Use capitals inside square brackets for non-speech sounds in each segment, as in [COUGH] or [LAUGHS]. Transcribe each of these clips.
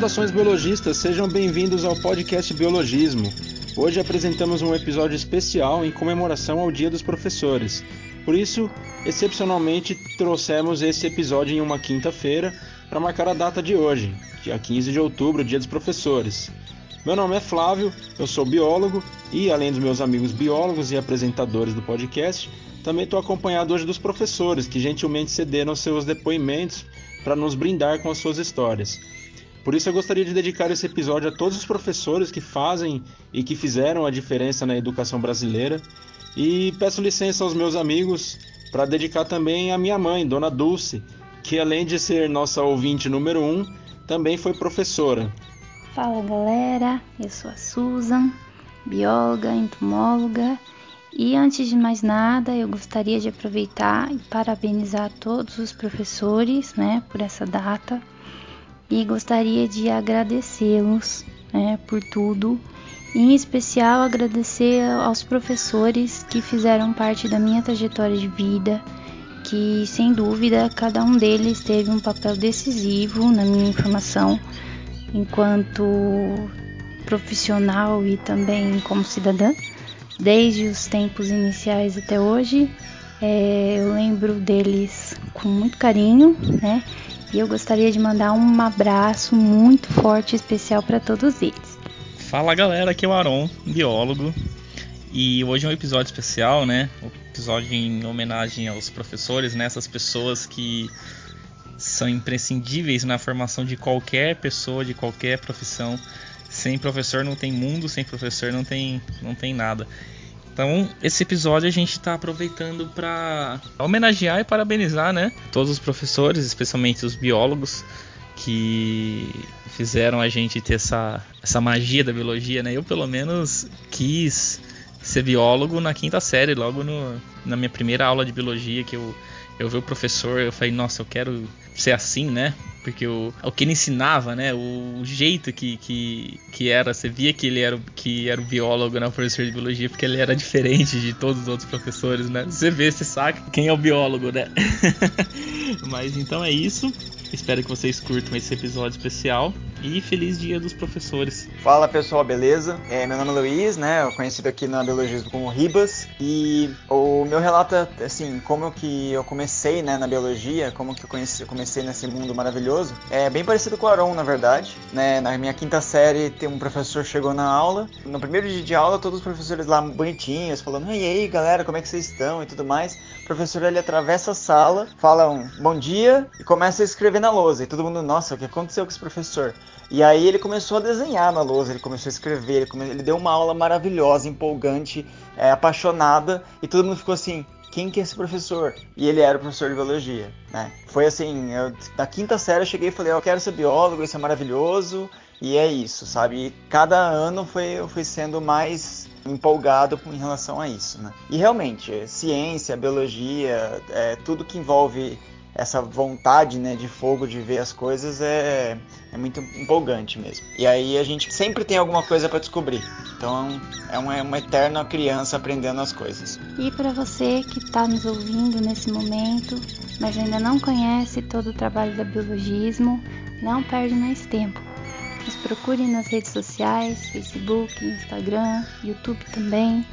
Saudações biologistas, sejam bem-vindos ao podcast Biologismo. Hoje apresentamos um episódio especial em comemoração ao Dia dos Professores. Por isso, excepcionalmente, trouxemos esse episódio em uma quinta-feira para marcar a data de hoje, dia 15 de outubro, Dia dos Professores. Meu nome é Flávio, eu sou biólogo e, além dos meus amigos biólogos e apresentadores do podcast, também estou acompanhado hoje dos professores que gentilmente cederam seus depoimentos para nos brindar com as suas histórias. Por isso eu gostaria de dedicar esse episódio a todos os professores que fazem e que fizeram a diferença na educação brasileira. E peço licença aos meus amigos para dedicar também à minha mãe, Dona Dulce, que além de ser nossa ouvinte número um, também foi professora. Fala galera, eu sou a Susan, bióloga, entomóloga. E antes de mais nada, eu gostaria de aproveitar e parabenizar todos os professores, né, por essa data e gostaria de agradecê-los né, por tudo. Em especial, agradecer aos professores que fizeram parte da minha trajetória de vida, que sem dúvida cada um deles teve um papel decisivo na minha formação enquanto profissional e também como cidadã, desde os tempos iniciais até hoje. É, eu lembro deles com muito carinho, né? E eu gostaria de mandar um abraço muito forte e especial para todos eles. Fala galera, aqui é o Aron, biólogo. E hoje é um episódio especial, né? Um episódio em homenagem aos professores, né? Essas pessoas que são imprescindíveis na formação de qualquer pessoa, de qualquer profissão. Sem professor não tem mundo, sem professor não tem, não tem nada. Então, esse episódio a gente está aproveitando para homenagear e parabenizar, né, todos os professores, especialmente os biólogos que fizeram a gente ter essa, essa magia da biologia, né? Eu pelo menos quis ser biólogo na quinta série, logo no, na minha primeira aula de biologia que eu eu vi o professor, eu falei, nossa, eu quero ser assim, né? Porque o, o que ele ensinava, né? O, jeito que, que, que era, você via que ele era, que era o biólogo, né? O professor de biologia, porque ele era diferente de todos os outros professores, né? Você vê, você saca quem é o biólogo, né? [LAUGHS] Mas então é isso. Espero que vocês curtam esse episódio especial e feliz dia dos professores. Fala pessoal, beleza? É, meu nome é Luiz, né? Eu conhecido aqui na biologismo como Ribas e o meu relato é assim, como que eu comecei, né, na biologia, como que eu, conheci, eu comecei nesse mundo maravilhoso. É bem parecido com o Aron, na verdade, né? Na minha quinta série, tem um professor chegou na aula. No primeiro dia de aula, todos os professores lá bonitinhos, falando: "E aí, galera, como é que vocês estão?" e tudo mais. O professor ele atravessa a sala, fala um bom dia e começa a escrever na lousa. E todo mundo, nossa, o que aconteceu com esse professor? E aí ele começou a desenhar na lousa, ele começou a escrever, ele, come... ele deu uma aula maravilhosa, empolgante, é, apaixonada, e todo mundo ficou assim, quem que é esse professor? E ele era o professor de biologia, né? Foi assim, eu, na quinta série eu cheguei e falei, eu quero ser biólogo, isso é maravilhoso, e é isso, sabe? E cada ano foi, eu fui sendo mais empolgado em relação a isso, né? E realmente, ciência, biologia, é, tudo que envolve essa vontade né, de fogo de ver as coisas é, é muito empolgante mesmo. E aí a gente sempre tem alguma coisa para descobrir. Então é uma, é uma eterna criança aprendendo as coisas. E para você que está nos ouvindo nesse momento, mas ainda não conhece todo o trabalho da biologismo, não perde mais tempo. Nos procure nas redes sociais, Facebook, Instagram, YouTube também.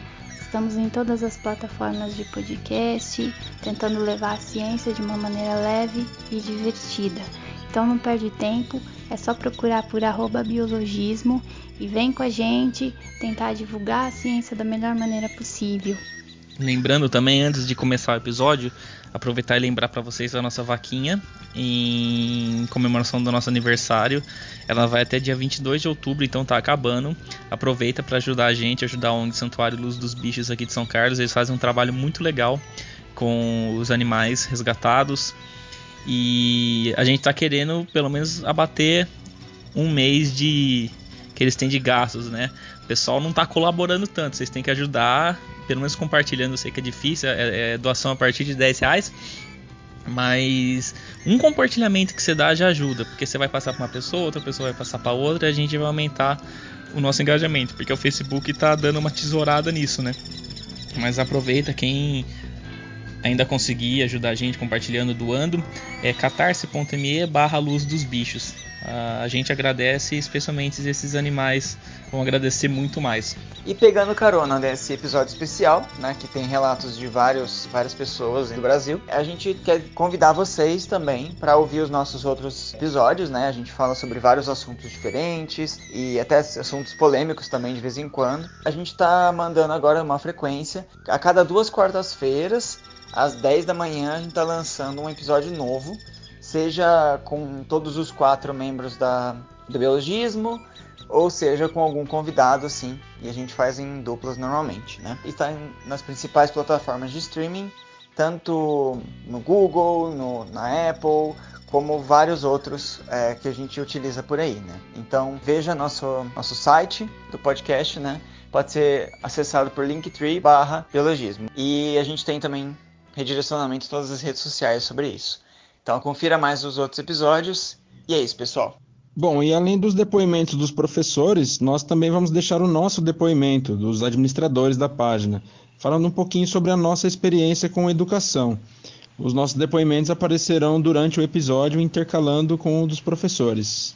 Estamos em todas as plataformas de podcast, tentando levar a ciência de uma maneira leve e divertida. Então não perde tempo, é só procurar por biologismo e vem com a gente tentar divulgar a ciência da melhor maneira possível. Lembrando também, antes de começar o episódio, aproveitar e lembrar para vocês a nossa vaquinha em comemoração do nosso aniversário. Ela vai até dia 22 de outubro, então tá acabando. Aproveita para ajudar a gente, ajudar a ONG Santuário Luz dos Bichos aqui de São Carlos. Eles fazem um trabalho muito legal com os animais resgatados. E a gente tá querendo pelo menos abater um mês de que eles têm de gastos, né? Pessoal não tá colaborando tanto, vocês têm que ajudar pelo menos compartilhando, eu sei que é difícil, é, é doação a partir de 10 reais. Mas um compartilhamento que você dá já ajuda, porque você vai passar para uma pessoa, outra pessoa vai passar para outra, e a gente vai aumentar o nosso engajamento, porque o Facebook está dando uma tesourada nisso, né? Mas aproveita quem ainda conseguir ajudar a gente compartilhando, doando, é catarse.me barra luz dos bichos. A gente agradece, especialmente esses animais vão agradecer muito mais. E pegando carona nesse episódio especial, né, que tem relatos de vários, várias pessoas do Brasil, a gente quer convidar vocês também para ouvir os nossos outros episódios, né? A gente fala sobre vários assuntos diferentes e até assuntos polêmicos também de vez em quando. A gente está mandando agora uma frequência a cada duas quartas-feiras às 10 da manhã a gente está lançando um episódio novo, seja com todos os quatro membros da, do Biologismo, ou seja com algum convidado assim, e a gente faz em duplas normalmente, né? Está nas principais plataformas de streaming, tanto no Google, no, na Apple, como vários outros é, que a gente utiliza por aí, né? Então veja nosso, nosso site do podcast, né? Pode ser acessado por Linktree barra Biologismo. E a gente tem também redirecionamento em todas as redes sociais sobre isso. Então confira mais os outros episódios. E é isso, pessoal. Bom, e além dos depoimentos dos professores, nós também vamos deixar o nosso depoimento dos administradores da página, falando um pouquinho sobre a nossa experiência com educação. Os nossos depoimentos aparecerão durante o episódio, intercalando com o dos professores.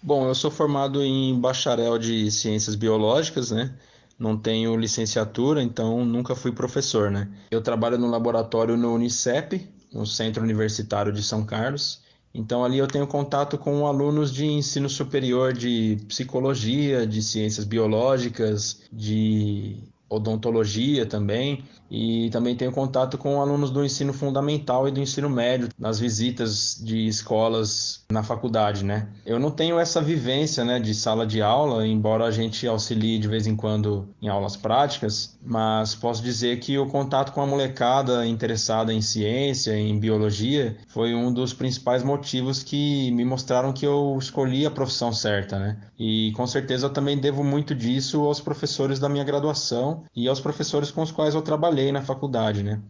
Bom, eu sou formado em bacharel de ciências biológicas, né? Não tenho licenciatura, então nunca fui professor, né? Eu trabalho no laboratório no Unicep, no Centro Universitário de São Carlos. Então ali eu tenho contato com alunos de ensino superior de psicologia, de ciências biológicas, de odontologia também e também tenho contato com alunos do ensino fundamental e do ensino médio nas visitas de escolas na faculdade, né? Eu não tenho essa vivência, né, de sala de aula, embora a gente auxilie de vez em quando em aulas práticas, mas posso dizer que o contato com a molecada interessada em ciência, em biologia, foi um dos principais motivos que me mostraram que eu escolhi a profissão certa, né? E com certeza eu também devo muito disso aos professores da minha graduação e aos professores com os quais eu trabalhei na faculdade, né?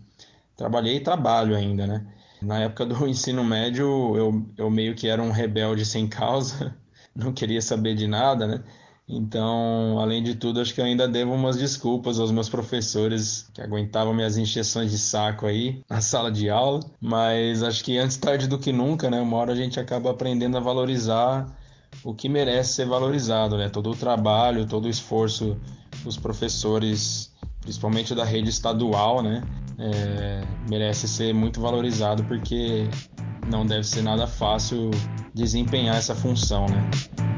Trabalhei e trabalho ainda, né? Na época do [LAUGHS] ensino médio, eu, eu meio que era um rebelde sem causa, [LAUGHS] não queria saber de nada, né? Então, além de tudo, acho que eu ainda devo umas desculpas aos meus professores que aguentavam minhas injeções de saco aí na sala de aula, mas acho que antes tarde do que nunca, né? Uma hora a gente acaba aprendendo a valorizar o que merece ser valorizado, né? Todo o trabalho, todo o esforço dos professores principalmente da rede estadual, né, é, merece ser muito valorizado porque não deve ser nada fácil desempenhar essa função, né.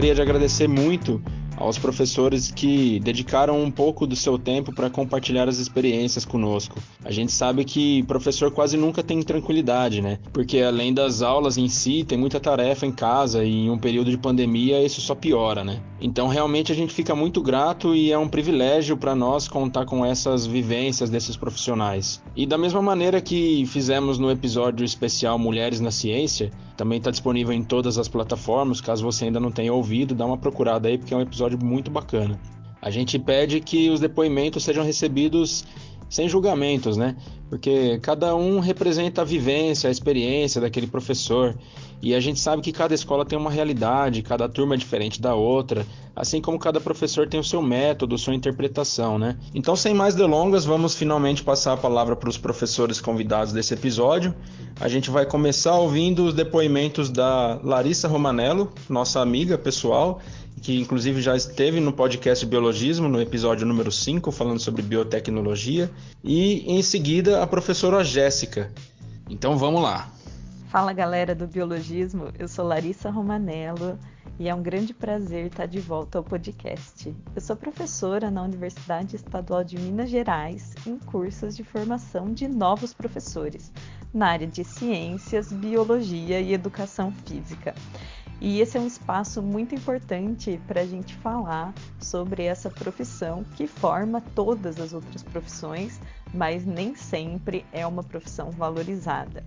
Gostaria de agradecer muito aos professores que dedicaram um pouco do seu tempo para compartilhar as experiências conosco. A gente sabe que professor quase nunca tem tranquilidade, né? Porque além das aulas em si, tem muita tarefa em casa e em um período de pandemia isso só piora, né? Então realmente a gente fica muito grato e é um privilégio para nós contar com essas vivências desses profissionais. E da mesma maneira que fizemos no episódio especial Mulheres na Ciência, também está disponível em todas as plataformas, caso você ainda não tenha ouvido, dá uma procurada aí porque é um episódio episódio muito bacana. A gente pede que os depoimentos sejam recebidos sem julgamentos, né? Porque cada um representa a vivência, a experiência daquele professor. E a gente sabe que cada escola tem uma realidade, cada turma é diferente da outra, assim como cada professor tem o seu método, sua interpretação, né? Então, sem mais delongas, vamos finalmente passar a palavra para os professores convidados desse episódio. A gente vai começar ouvindo os depoimentos da Larissa Romanello, nossa amiga pessoal, que inclusive já esteve no podcast Biologismo, no episódio número 5, falando sobre biotecnologia, e em seguida a professora Jéssica. Então vamos lá. Fala galera do Biologismo, eu sou Larissa Romanello e é um grande prazer estar de volta ao podcast. Eu sou professora na Universidade Estadual de Minas Gerais em cursos de formação de novos professores na área de ciências, biologia e educação física. E esse é um espaço muito importante para a gente falar sobre essa profissão que forma todas as outras profissões, mas nem sempre é uma profissão valorizada.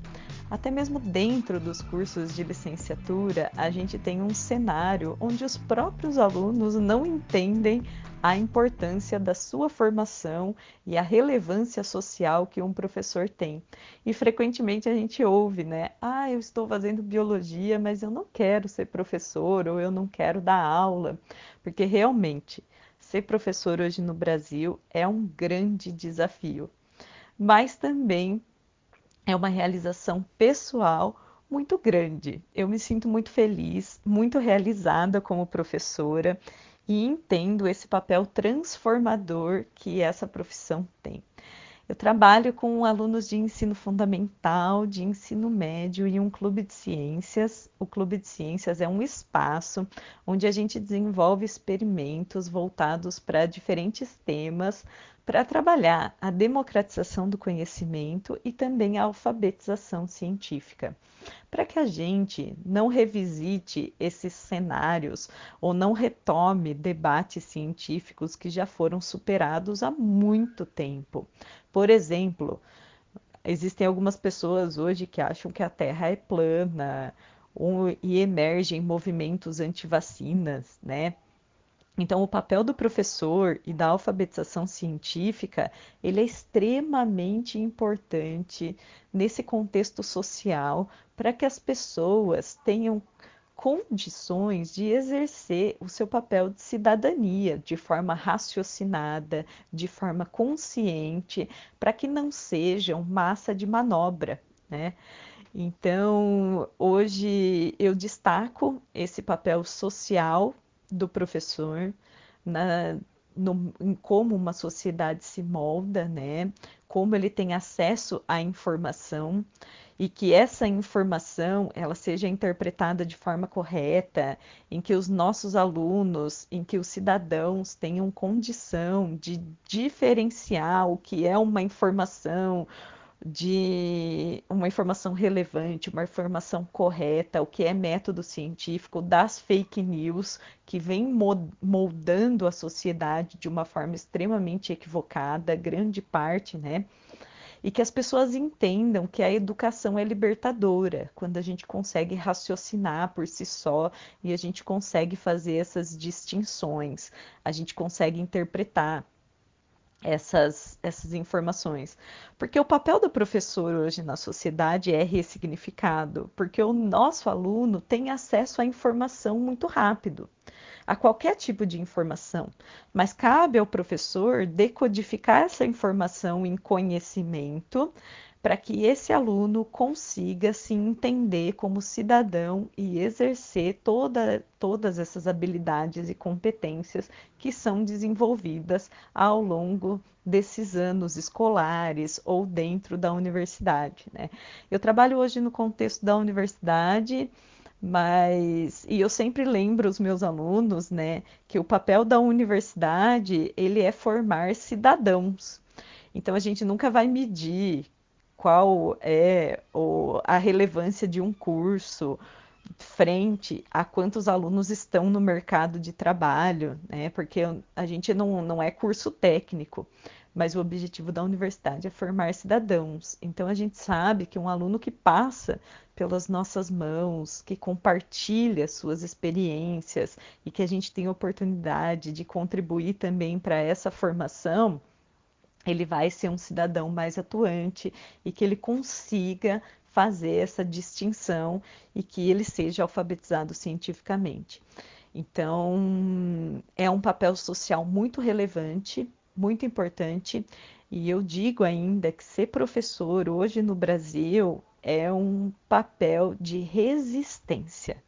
até mesmo dentro dos cursos de licenciatura, a gente tem um cenário onde os próprios alunos não entendem a importância da sua formação e a relevância social que um professor tem. E frequentemente a gente ouve, né? Ah, eu estou fazendo biologia, mas eu não quero ser professor ou eu não quero dar aula, porque realmente ser professor hoje no Brasil é um grande desafio. Mas também é uma realização pessoal muito grande. Eu me sinto muito feliz, muito realizada como professora e entendo esse papel transformador que essa profissão tem. Eu trabalho com alunos de ensino fundamental, de ensino médio e um clube de ciências. O clube de ciências é um espaço onde a gente desenvolve experimentos voltados para diferentes temas para trabalhar a democratização do conhecimento e também a alfabetização científica. Para que a gente não revisite esses cenários ou não retome debates científicos que já foram superados há muito tempo. Por exemplo, existem algumas pessoas hoje que acham que a Terra é plana e emergem movimentos anti-vacinas, né? Então, o papel do professor e da alfabetização científica, ele é extremamente importante nesse contexto social para que as pessoas tenham condições de exercer o seu papel de cidadania de forma raciocinada, de forma consciente, para que não sejam massa de manobra, né? Então, hoje eu destaco esse papel social do professor, na, no, em como uma sociedade se molda, né? Como ele tem acesso à informação e que essa informação ela seja interpretada de forma correta, em que os nossos alunos, em que os cidadãos tenham condição de diferenciar o que é uma informação, de uma informação relevante, uma informação correta, o que é método científico, das fake news que vem moldando a sociedade de uma forma extremamente equivocada, grande parte, né? E que as pessoas entendam que a educação é libertadora, quando a gente consegue raciocinar por si só e a gente consegue fazer essas distinções, a gente consegue interpretar essas, essas informações. Porque o papel do professor hoje na sociedade é ressignificado, porque o nosso aluno tem acesso à informação muito rápido, a qualquer tipo de informação, mas cabe ao professor decodificar essa informação em conhecimento para que esse aluno consiga se entender como cidadão e exercer toda, todas essas habilidades e competências que são desenvolvidas ao longo desses anos escolares ou dentro da universidade. Né? Eu trabalho hoje no contexto da universidade mas e eu sempre lembro os meus alunos, né, que o papel da universidade ele é formar cidadãos. Então a gente nunca vai medir qual é o, a relevância de um curso frente a quantos alunos estão no mercado de trabalho, né? Porque a gente não, não é curso técnico, mas o objetivo da universidade é formar cidadãos. Então a gente sabe que um aluno que passa pelas nossas mãos, que compartilha suas experiências e que a gente tem oportunidade de contribuir também para essa formação, ele vai ser um cidadão mais atuante e que ele consiga fazer essa distinção e que ele seja alfabetizado cientificamente. Então, é um papel social muito relevante, muito importante, e eu digo ainda que ser professor hoje no Brasil é um papel de resistência.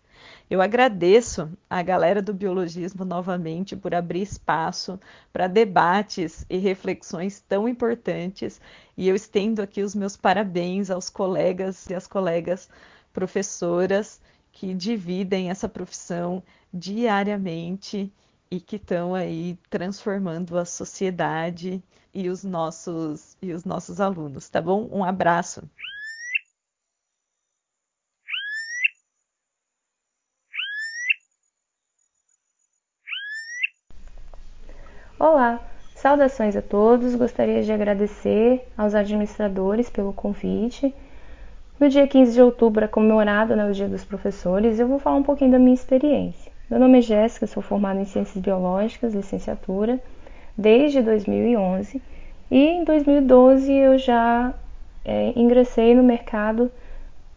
Eu agradeço a galera do biologismo novamente por abrir espaço para debates e reflexões tão importantes e eu estendo aqui os meus parabéns aos colegas e às colegas professoras que dividem essa profissão diariamente e que estão aí transformando a sociedade e os nossos e os nossos alunos, tá bom? Um abraço. Olá, saudações a todos. Gostaria de agradecer aos administradores pelo convite. No dia 15 de outubro é comemorado né, o Dia dos Professores eu vou falar um pouquinho da minha experiência. Meu nome é Jéssica, sou formada em Ciências Biológicas, licenciatura, desde 2011 e em 2012 eu já é, ingressei no mercado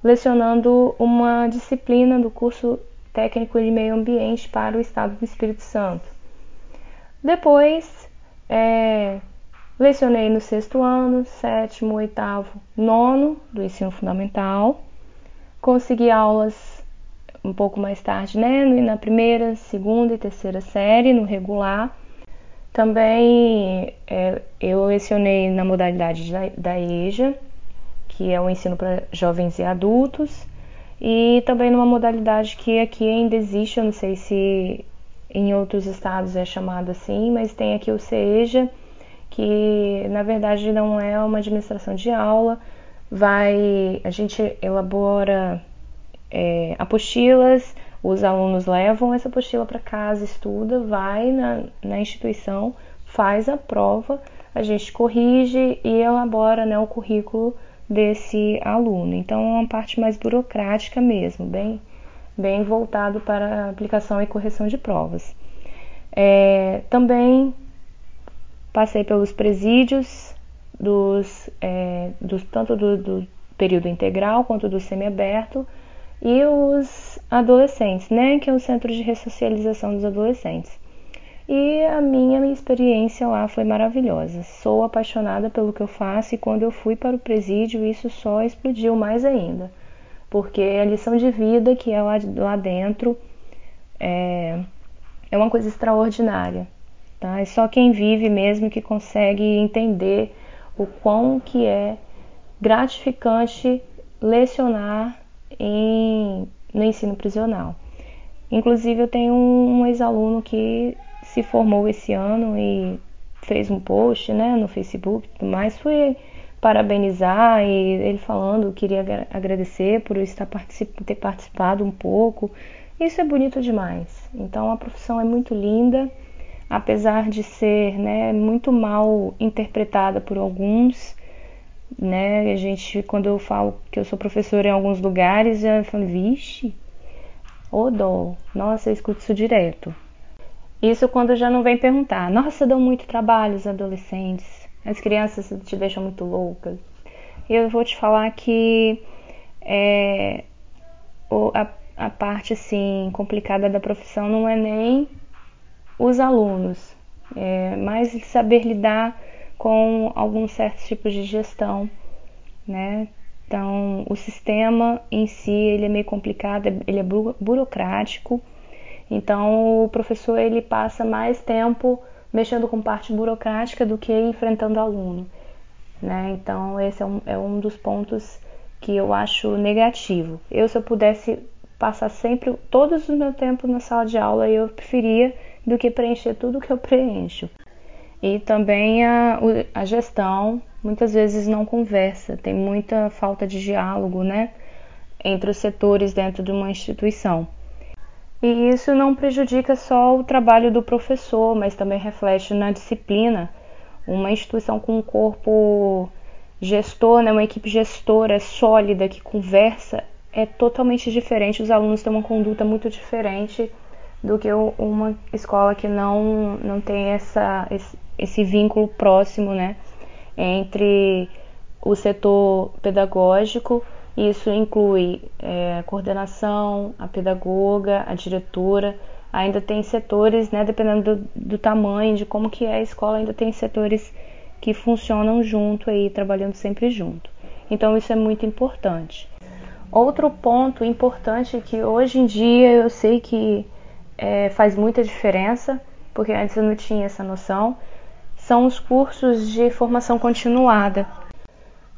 lecionando uma disciplina do curso técnico de meio ambiente para o estado do Espírito Santo. Depois, é, lecionei no sexto ano, sétimo, oitavo, nono do ensino fundamental. Consegui aulas um pouco mais tarde, né, na primeira, segunda e terceira série, no regular. Também é, eu lecionei na modalidade da, EJA, que é o ensino para jovens e adultos, e também numa modalidade que aqui ainda existe, eu não sei se em outros estados é chamado assim, mas tem aqui o CEJA, que na verdade não é uma administração de aula, vai a gente elabora é, apostilas, os alunos levam essa apostila para casa, estuda, vai na, na instituição, faz a prova, a gente corrige e elabora né, o currículo desse aluno. Então é uma parte mais burocrática mesmo, bem, bem voltado para aplicação e correção de provas. É, também passei pelos presídios dos, é, dos tanto do, do, período integral quanto do semiaberto e os adolescentes, né, que é o centro de ressocialização dos adolescentes. E a minha experiência lá foi maravilhosa. Sou apaixonada pelo que eu faço e quando eu fui para o presídio isso só explodiu mais ainda, porque a lição de vida que é lá, lá dentro é, é uma coisa extraordinária. Tá? É só quem vive mesmo que consegue entender o quão que é gratificante lecionar em, no ensino prisional. Inclusive eu tenho um, um ex-aluno que se formou esse ano e fez um post né, no Facebook e tudo mais, fui parabenizar e ele falando queria agradecer por eu estar particip ter participado um pouco. Isso é bonito demais. Então a profissão é muito linda apesar de ser né, muito mal interpretada por alguns, né? A gente, quando eu falo que eu sou professora em alguns lugares, já falo, vixe, ô dó, nossa, eu escuto isso direto. Isso quando já não vem perguntar, nossa, dão muito trabalho os adolescentes, as crianças te deixam muito loucas. E eu vou te falar que é, a, a parte assim complicada da profissão não é nem os alunos, é, mas saber lidar com alguns certos tipos de gestão, né? Então, o sistema em si ele é meio complicado, ele é burocrático. Então, o professor ele passa mais tempo mexendo com parte burocrática do que enfrentando aluno, né? Então, esse é um, é um dos pontos que eu acho negativo. Eu, se eu pudesse passar sempre todos o meu tempo na sala de aula, eu preferia do que preencher tudo que eu preencho. E também a, a gestão muitas vezes não conversa, tem muita falta de diálogo, né, entre os setores dentro de uma instituição. E isso não prejudica só o trabalho do professor, mas também reflete na disciplina. Uma instituição com um corpo gestor, né, uma equipe gestora sólida que conversa, é totalmente diferente. Os alunos têm uma conduta muito diferente do que uma escola que não, não tem essa, esse, vínculo próximo né, entre o setor pedagógico, isso inclui é, coordenação, a pedagoga, a diretora, ainda tem setores, né, dependendo do, do, tamanho, de como que é a escola, ainda tem setores que funcionam junto aí, trabalhando sempre junto. Então isso é muito importante. Outro ponto importante que hoje em dia eu sei que é, faz muita diferença, porque antes eu não tinha essa noção, são os cursos de formação continuada.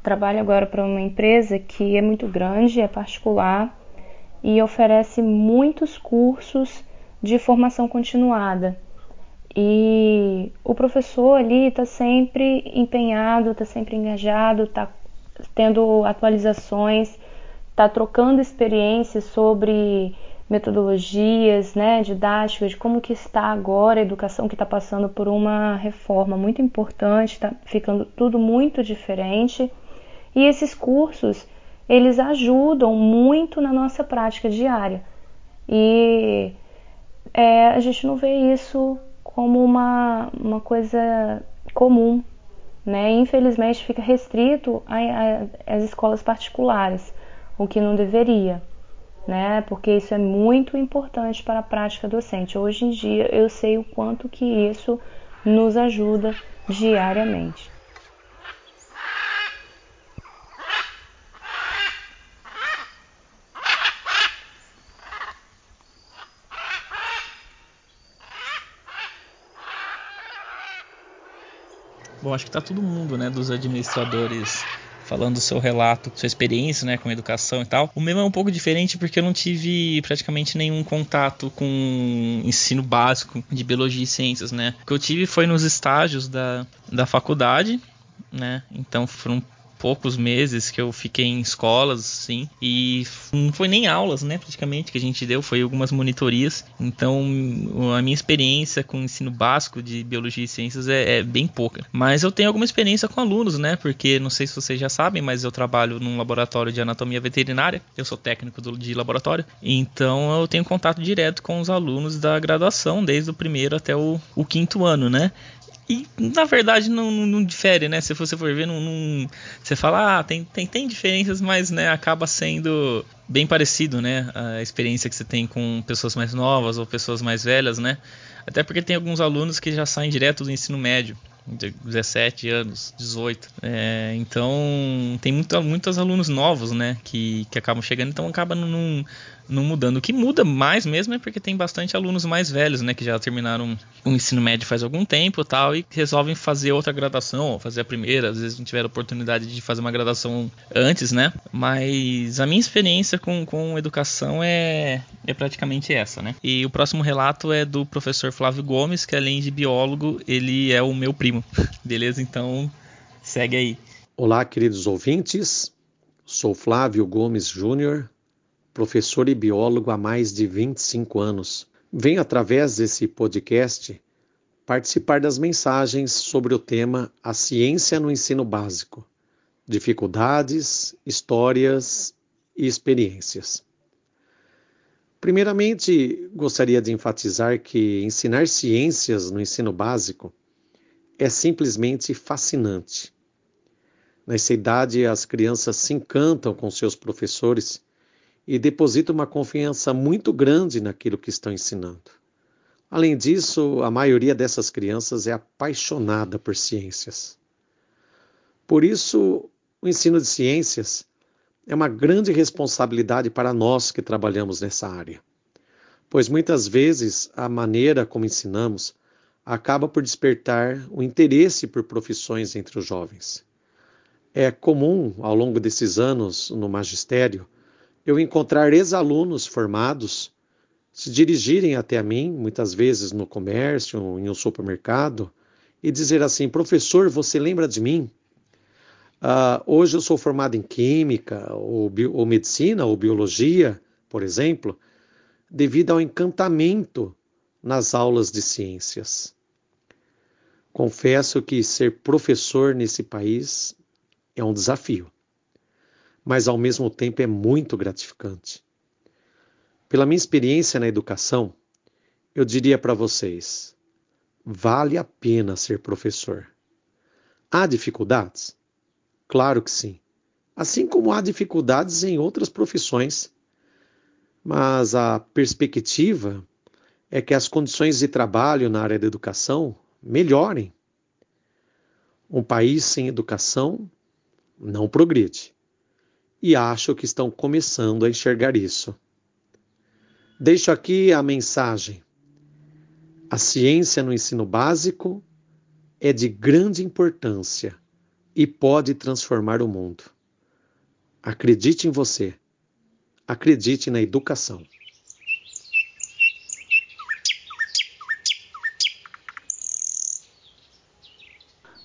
Trabalho agora para uma empresa que é muito grande, é particular e oferece muitos cursos de formação continuada. E o professor ali está sempre empenhado, está sempre engajado, está tendo atualizações, está trocando experiências sobre metodologias, né, didáticas, de como que está agora a educação que está passando por uma reforma muito importante, está ficando tudo muito diferente. E esses cursos, eles ajudam muito na nossa prática diária. E é, a gente não vê isso como uma, uma coisa comum, né? Infelizmente fica restrito às escolas particulares, o que não deveria, né? Porque isso é muito importante para a prática docente. Hoje em dia eu sei o quanto que isso nos ajuda diariamente. Bom, acho que tá todo mundo, né, dos administradores falando do seu relato, sua experiência, né, com educação e tal. O meu é um pouco diferente porque eu não tive praticamente nenhum contato com ensino básico de biologia e ciências, né. O que eu tive foi nos estágios da, da faculdade, né. Então foram poucos meses que eu fiquei em escolas, assim, e não foi nem aulas, né, praticamente, que a gente deu, foi algumas monitorias. Então, a minha experiência com o ensino básico de biologia e ciências é, é, bem pouca. Mas eu tenho alguma experiência com alunos, né, porque não sei se vocês já sabem, mas eu trabalho num laboratório de anatomia veterinária, eu sou técnico do, de laboratório, então eu tenho contato direto com os alunos da graduação, desde o primeiro até o, o quinto ano, né? E na verdade não, não, não, difere, né? Se você for ver, não, não, você fala, ah, tem, tem, tem diferenças, mas né, acaba sendo bem parecido, né? A experiência que você tem com pessoas mais novas ou pessoas mais velhas, né? Até porque tem alguns alunos que já saem direto do ensino médio. 17 anos, 18. É, então tem muito, muitos alunos novos, né, que, que acabam chegando, então acaba não, não mudando. O que muda mais mesmo é porque tem bastante alunos mais velhos, né, que já terminaram o ensino médio faz algum tempo tal, e resolvem fazer outra graduação, ou fazer a primeira, às vezes não tiveram oportunidade de fazer uma graduação antes, né? Mas a minha experiência com, com educação é, é praticamente essa, né? E o próximo relato é do professor Flávio Gomes, que além de biólogo, ele é o meu primo. [LAUGHS] Beleza? Então, segue aí. Olá, queridos ouvintes. Sou Flávio Gomes Júnior, professor e biólogo há mais de 25 anos. Venho, através desse podcast, participar das mensagens sobre o tema A Ciência no Ensino Básico: Dificuldades, Histórias e Experiências. Primeiramente, gostaria de enfatizar que ensinar ciências no ensino básico é simplesmente fascinante. Nessa idade, as crianças se encantam com seus professores e deposita uma confiança muito grande naquilo que estão ensinando. Além disso, a maioria dessas crianças é apaixonada por ciências. Por isso, o ensino de ciências é uma grande responsabilidade para nós que trabalhamos nessa área, pois muitas vezes a maneira como ensinamos acaba por despertar o interesse por profissões entre os jovens. É comum, ao longo desses anos no magistério, eu encontrar ex-alunos formados se dirigirem até mim, muitas vezes no comércio, em um supermercado, e dizer assim: professor, você lembra de mim? Uh, hoje eu sou formado em química, ou, ou medicina, ou biologia, por exemplo, devido ao encantamento nas aulas de ciências. Confesso que ser professor nesse país é um desafio mas ao mesmo tempo é muito gratificante. Pela minha experiência na educação, eu diria para vocês: vale a pena ser professor. Há dificuldades? Claro que sim. Assim como há dificuldades em outras profissões. Mas a perspectiva é que as condições de trabalho na área da educação melhorem. Um país sem educação não progride e acho que estão começando a enxergar isso. Deixo aqui a mensagem. A ciência no ensino básico é de grande importância e pode transformar o mundo. Acredite em você. Acredite na educação.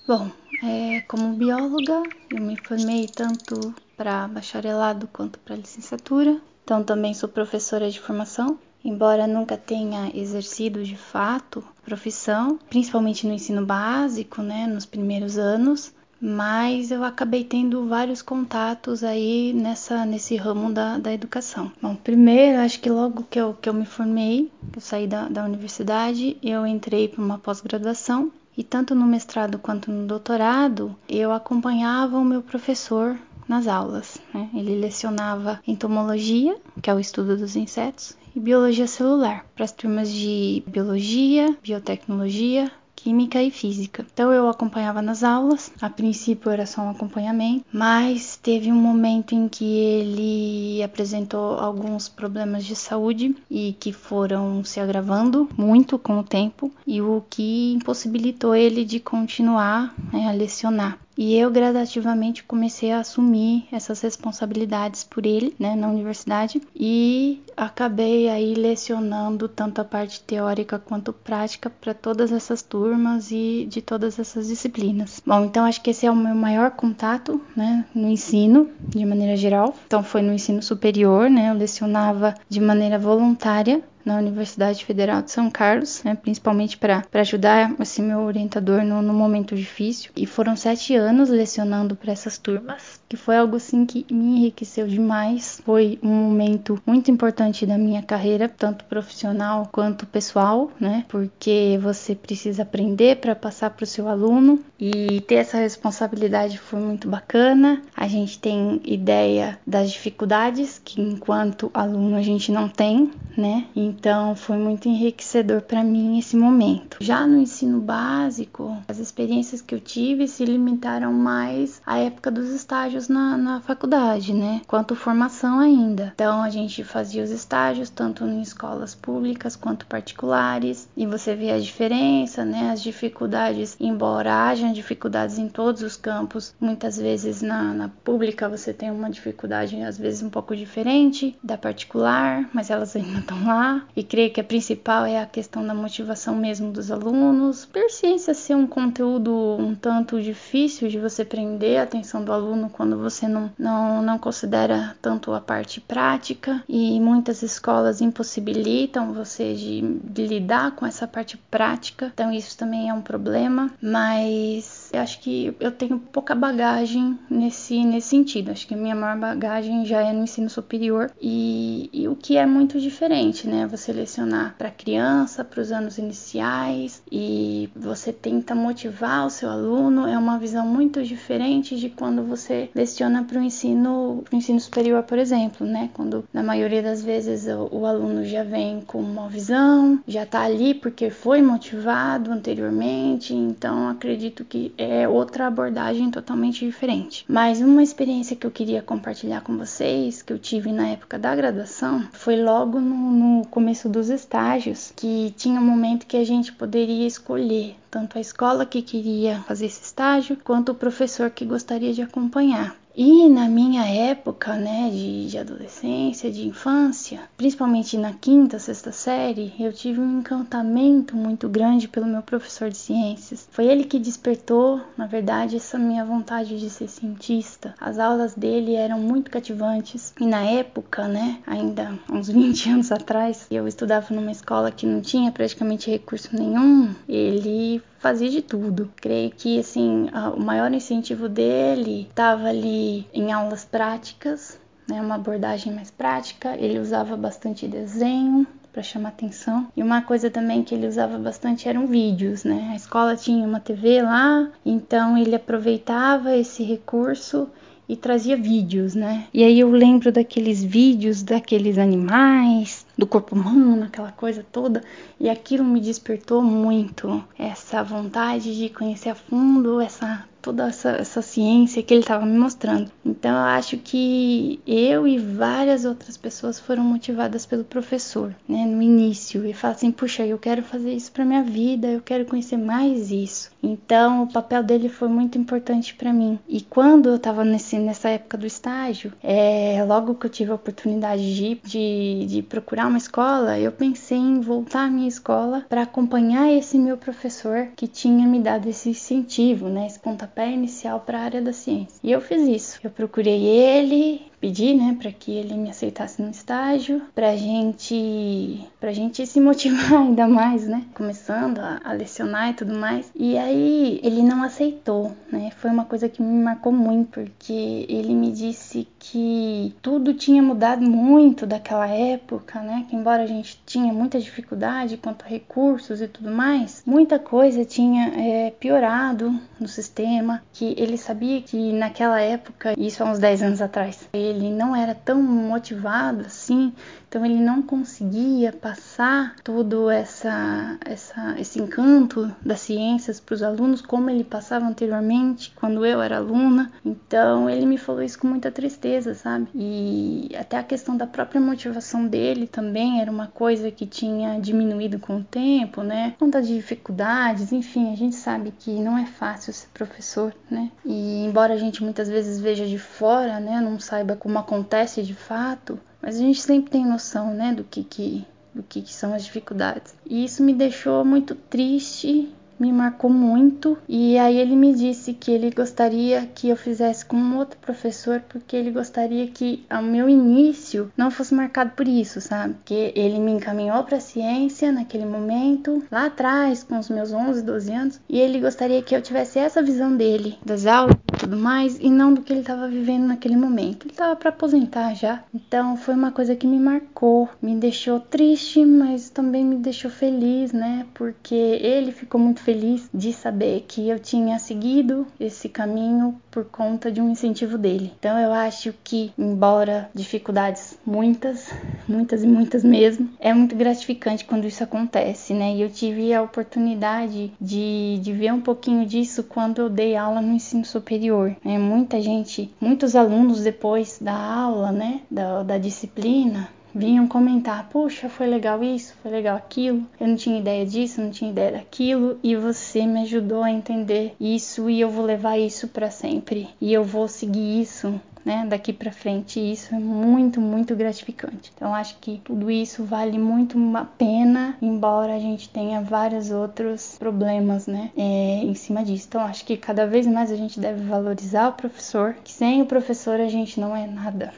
Bom, é, como bióloga, eu me formei tanto para bacharelado quanto para licenciatura. Então também sou professora de formação, embora nunca tenha exercido de fato profissão, principalmente no ensino básico, né, nos primeiros anos, mas eu acabei tendo vários contatos aí nessa nesse ramo da, da educação. Bom, primeiro, acho que logo que eu, que eu me formei, que eu saí da, da universidade, eu entrei para uma pós-graduação e tanto no mestrado quanto no doutorado eu acompanhava o meu professor nas aulas. Né? Ele lecionava entomologia, que é o estudo dos insetos, e biologia celular para as turmas de biologia, biotecnologia, química e física. Então eu acompanhava nas aulas, a princípio era só um acompanhamento, mas teve um momento em que ele apresentou alguns problemas de saúde e que foram se agravando muito com o tempo e o que impossibilitou ele de continuar né, a lecionar. E eu gradativamente comecei a assumir essas responsabilidades por ele, né, na universidade, e acabei aí lecionando tanto a parte teórica quanto prática para todas essas turmas e de todas essas disciplinas. Bom, então acho que esse é o meu maior contato, né, no ensino, de maneira geral. Então foi no ensino superior, né, eu lecionava de maneira voluntária na Universidade Federal de São Carlos, né, principalmente para ajudar esse meu orientador no, no, momento difícil. E foram sete anos lecionando para essas turmas, que foi algo assim que me enriqueceu demais. Foi um momento muito importante da minha carreira, tanto profissional quanto pessoal, né, porque você precisa aprender para passar para o seu aluno e ter essa responsabilidade foi muito bacana. A gente tem ideia das dificuldades que enquanto aluno a gente não tem, né? Então foi muito enriquecedor para mim esse momento. Já no ensino básico, as experiências que eu tive se limitaram mais à época dos estágios na, na faculdade, né? Quanto formação ainda. Então a gente fazia os estágios tanto em escolas públicas quanto particulares e você vê a diferença, né? As dificuldades, embora haja dificuldades em todos os campos, muitas vezes na, na pública você tem uma dificuldade às vezes um pouco diferente da particular, mas elas ainda [LAUGHS] estão lá e creio que a principal é a questão da motivação mesmo dos alunos. Por ciência ser um conteúdo um tanto difícil de você prender a atenção do aluno quando você não, não, não considera tanto a parte prática e muitas escolas impossibilitam você de, de lidar com essa parte prática, então isso também é um problema, mas eu acho que eu tenho pouca bagagem nesse, nesse sentido. Acho que a minha maior bagagem já é no ensino superior e, e o que é muito diferente, né? Você lecionar para criança, para os anos iniciais e você tenta motivar o seu aluno é uma visão muito diferente de quando você leciona para o ensino, ensino superior, por exemplo, né? Quando na maioria das vezes o, o aluno já vem com uma visão, já está ali porque foi motivado anteriormente, então acredito que é outra abordagem totalmente diferente. Mas uma experiência que eu queria compartilhar com vocês, que eu tive na época da graduação, foi logo no, no começo dos estágios, que tinha um momento que a gente poderia escolher tanto a escola que queria fazer esse estágio, quanto o professor que gostaria de acompanhar. E na minha época, né, de, de, adolescência, de infância, principalmente na quinta, sexta série, eu tive um encantamento muito grande pelo meu professor de ciências. Foi ele que despertou, na verdade, essa minha vontade de ser cientista. As aulas dele eram muito cativantes e na época, né, ainda uns [LAUGHS] 20 anos atrás, eu estudava numa escola que não tinha praticamente recurso nenhum. Ele fazia de tudo. Creio que assim, o maior incentivo dele estava ali em aulas práticas, né, uma abordagem mais prática. Ele usava bastante desenho, para chamar atenção. E uma coisa também que ele usava bastante eram vídeos, né? A escola tinha uma TV lá, então ele aproveitava esse recurso e trazia vídeos, né? E aí eu lembro daqueles vídeos daqueles animais, do corpo humano, aquela coisa toda, e aquilo me despertou muito essa vontade de conhecer a fundo essa toda essa, essa ciência que ele estava me mostrando. Então eu acho que eu e várias outras pessoas foram motivadas pelo professor, né, no início, e falam assim, puxa, eu quero fazer isso para minha vida, eu quero conhecer mais isso. Então o papel dele foi muito importante para mim. E quando eu estava nessa época do estágio, é, logo que eu tive a oportunidade de, de, de procurar uma escola, eu pensei em voltar à minha escola para acompanhar esse meu professor que tinha me dado esse incentivo, né, esse pontapé inicial para a área da ciência. E eu fiz isso. Eu procurei ele, pedi, né, para que ele me aceitasse no estágio, pra gente, pra gente se motivar [LAUGHS] ainda mais, né, começando a, a lecionar e tudo mais. E aí ele não aceitou, né? Foi uma coisa que me marcou muito, porque ele me disse que tudo tinha mudado muito daquela época, né? Que embora a gente tinha muita dificuldade quanto a recursos e tudo mais, muita coisa tinha é, piorado no sistema, que ele sabia que naquela época, isso há uns 10 anos atrás, ele não era tão motivado assim, então ele não conseguia passar todo essa, essa, esse encanto das ciências para os alunos como ele passava anteriormente quando eu era aluna. Então ele me falou isso com muita tristeza, sabe? E até a questão da própria motivação dele também era uma coisa que tinha diminuído com o tempo, né? Conta de dificuldades, enfim, a gente sabe que não é fácil ser professor, né? E embora a gente muitas vezes veja de fora, né, não saiba como acontece de fato, mas a gente sempre tem noção, né, do que, que, do que, que são as dificuldades. E isso me deixou muito triste me marcou muito. E aí ele me disse que ele gostaria que eu fizesse com um outro professor, porque ele gostaria que o meu início não fosse marcado por isso, sabe? Que ele me encaminhou para a ciência naquele momento, lá atrás, com os meus 11, 12 anos, e ele gostaria que eu tivesse essa visão dele, das aulas e tudo mais, e não do que ele estava vivendo naquele momento. Ele estava para aposentar já. Então foi uma coisa que me marcou, me deixou triste, mas também me deixou feliz, né? Porque ele ficou muito feliz de saber que eu tinha seguido esse caminho por conta de um incentivo dele. Então eu acho que, embora dificuldades muitas, muitas e muitas mesmo, é muito gratificante quando isso acontece, né? E eu tive a oportunidade de, de ver um pouquinho disso quando eu dei aula no ensino superior. Né? Muita gente, muitos alunos depois da aula, né, da, da disciplina, vinham comentar: Puxa, foi legal isso, foi legal aquilo, eu não tinha ideia disso, não tinha ideia daquilo, e você me ajudou a entender isso e eu vou levar isso para sempre e eu vou seguir isso. Né, daqui para frente, e isso é muito, muito gratificante. Então, acho que tudo isso vale muito a pena, embora a gente tenha vários outros problemas, né, é, em cima disso. Então, acho que cada vez mais a gente deve valorizar o professor, que sem o professor a gente não é nada.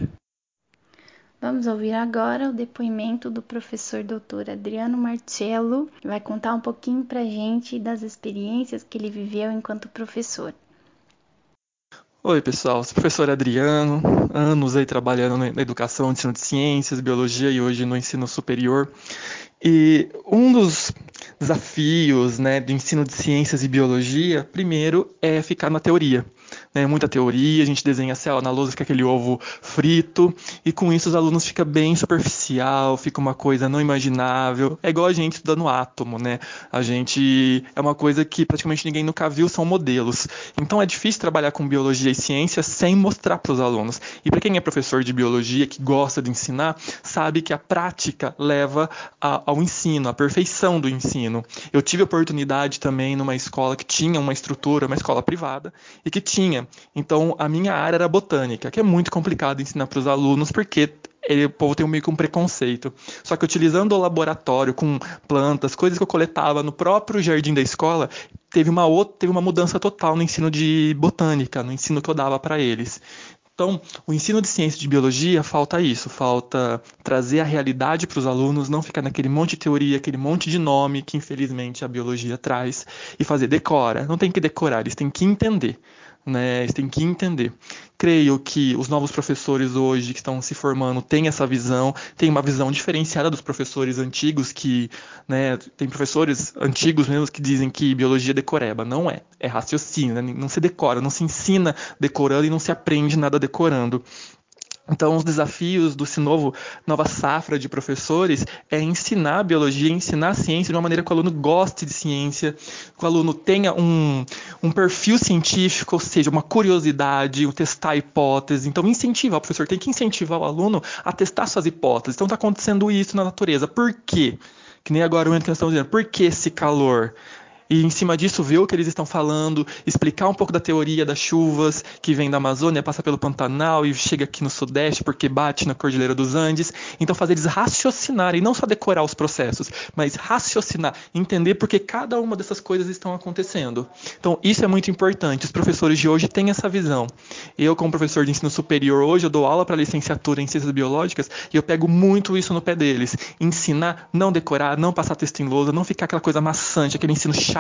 Vamos ouvir agora o depoimento do professor doutor Adriano Marcello, que vai contar um pouquinho pra gente das experiências que ele viveu enquanto professor. Oi, pessoal, sou o professor Adriano, anos aí trabalhando na educação, ensino de ciências, biologia e hoje no ensino superior. E um dos desafios né, do ensino de ciências e biologia, primeiro, é ficar na teoria né, muita teoria, a gente desenha célula na lousa, fica aquele ovo frito, e com isso os alunos fica bem superficial, fica uma coisa não imaginável. É igual a gente estudando átomo, né? A gente é uma coisa que praticamente ninguém nunca viu, são modelos. Então é difícil trabalhar com biologia e ciência sem mostrar para os alunos. E para quem é professor de biologia, que gosta de ensinar, sabe que a prática leva a, ao ensino, à perfeição do ensino. Eu tive oportunidade também numa escola que tinha uma estrutura, uma escola privada, e que tinha. Então, a minha área era botânica, que é muito complicado ensinar para os alunos, porque ele, o povo tem meio que um preconceito. Só que utilizando o laboratório com plantas, coisas que eu coletava no próprio jardim da escola, teve uma outra, teve uma mudança total no ensino de botânica, no ensino que eu dava para eles. Então, o ensino de ciência de biologia falta isso, falta trazer a realidade para os alunos, não ficar naquele monte de teoria, aquele monte de nome que infelizmente a biologia traz e fazer decora. Não tem que decorar, eles têm que entender né? Eles têm que entender. Creio que os novos professores hoje que estão se formando têm essa visão, têm uma visão diferenciada dos professores antigos que, né, tem professores antigos mesmo que dizem que biologia decoreba. Não é, é raciocínio, né? não se decora, não se ensina decorando e não se aprende nada decorando. Então, os desafios do novo nova safra de professores é ensinar biologia, ensinar ciência de uma maneira que o aluno goste de ciência, que o aluno tenha um, um perfil científico, ou seja, uma curiosidade, um testar hipóteses. Então, incentivar, o professor tem que incentivar o aluno a testar suas hipóteses. Então, está acontecendo isso na natureza. Por quê? Que nem agora o momento que nós estamos dizendo. Por que esse calor? E em cima disso ver o que eles estão falando, explicar um pouco da teoria das chuvas que vem da Amazônia, passa pelo Pantanal e chega aqui no Sudeste porque bate na Cordilheira dos Andes. Então fazer eles raciocinarem, não só decorar os processos, mas raciocinar, entender porque cada uma dessas coisas estão acontecendo. Então isso é muito importante. Os professores de hoje têm essa visão. Eu como professor de ensino superior hoje, eu dou aula para licenciatura em ciências biológicas e eu pego muito isso no pé deles. Ensinar, não decorar, não passar texto em lousa, não ficar aquela coisa maçante, aquele ensino chato,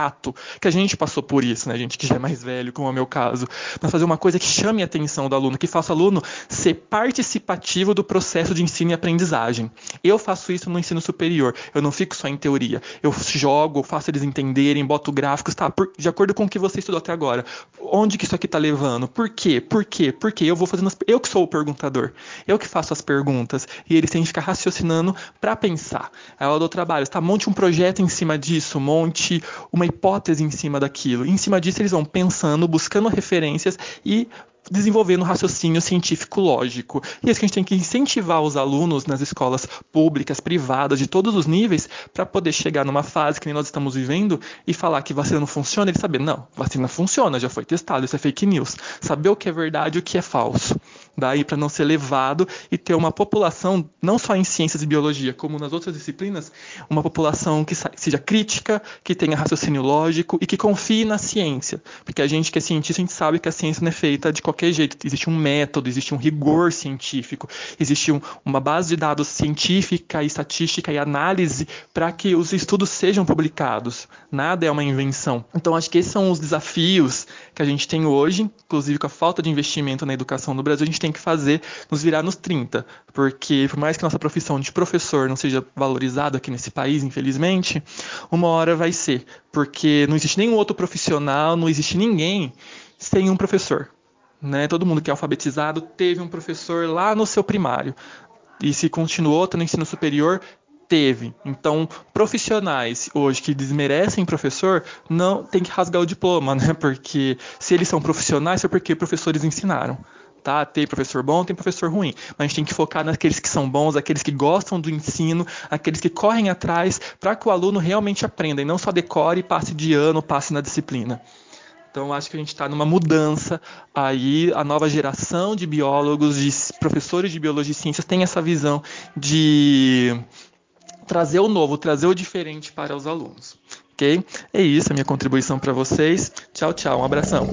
que a gente passou por isso, né, gente que já é mais velho, como é o meu caso, mas fazer uma coisa que chame a atenção do aluno, que faça o aluno ser participativo do processo de ensino e aprendizagem. Eu faço isso no ensino superior, eu não fico só em teoria. Eu jogo, faço eles entenderem, boto gráficos, tá, por, de acordo com o que você estudou até agora. Onde que isso aqui está levando? Por quê? Por quê? Por quê? Eu vou fazendo as, eu que sou o perguntador. Eu que faço as perguntas e eles têm que ficar raciocinando para pensar. Aí eu dou trabalho, tá? Monte um projeto em cima disso, monte uma hipótese em cima daquilo. E em cima disso eles vão pensando, buscando referências e desenvolvendo raciocínio científico lógico. E é isso que a gente tem que incentivar os alunos nas escolas públicas, privadas, de todos os níveis, para poder chegar numa fase que nem nós estamos vivendo e falar que vacina não funciona, ele saber, não, vacina funciona, já foi testado, isso é fake news. Saber o que é verdade e o que é falso. Daí para não ser levado e ter uma população, não só em ciências e biologia, como nas outras disciplinas, uma população que seja crítica, que tenha raciocínio lógico e que confie na ciência. Porque a gente que é cientista, a gente sabe que a ciência não é feita de qualquer jeito. Existe um método, existe um rigor científico, existe um, uma base de dados científica, estatística e análise para que os estudos sejam publicados. Nada é uma invenção. Então, acho que esses são os desafios que a gente tem hoje, inclusive com a falta de investimento na educação no Brasil, a gente tem que fazer nos virar nos 30. Porque, por mais que nossa profissão de professor não seja valorizada aqui nesse país, infelizmente, uma hora vai ser. Porque não existe nenhum outro profissional, não existe ninguém sem um professor. Né? Todo mundo que é alfabetizado teve um professor lá no seu primário. E se continuou no ensino superior, teve. Então, profissionais hoje que desmerecem professor, não tem que rasgar o diploma, [LAUGHS] né? Porque se eles são profissionais, é porque professores ensinaram. Tá? Tem professor bom, tem professor ruim. Mas a gente tem que focar naqueles que são bons, aqueles que gostam do ensino, aqueles que correm atrás para que o aluno realmente aprenda e não só decore, passe de ano, passe na disciplina. Então, acho que a gente está numa mudança aí. A nova geração de biólogos, de professores de biologia e ciências tem essa visão de trazer o novo, trazer o diferente para os alunos. Ok? É isso, a minha contribuição para vocês. Tchau, tchau. Um abração.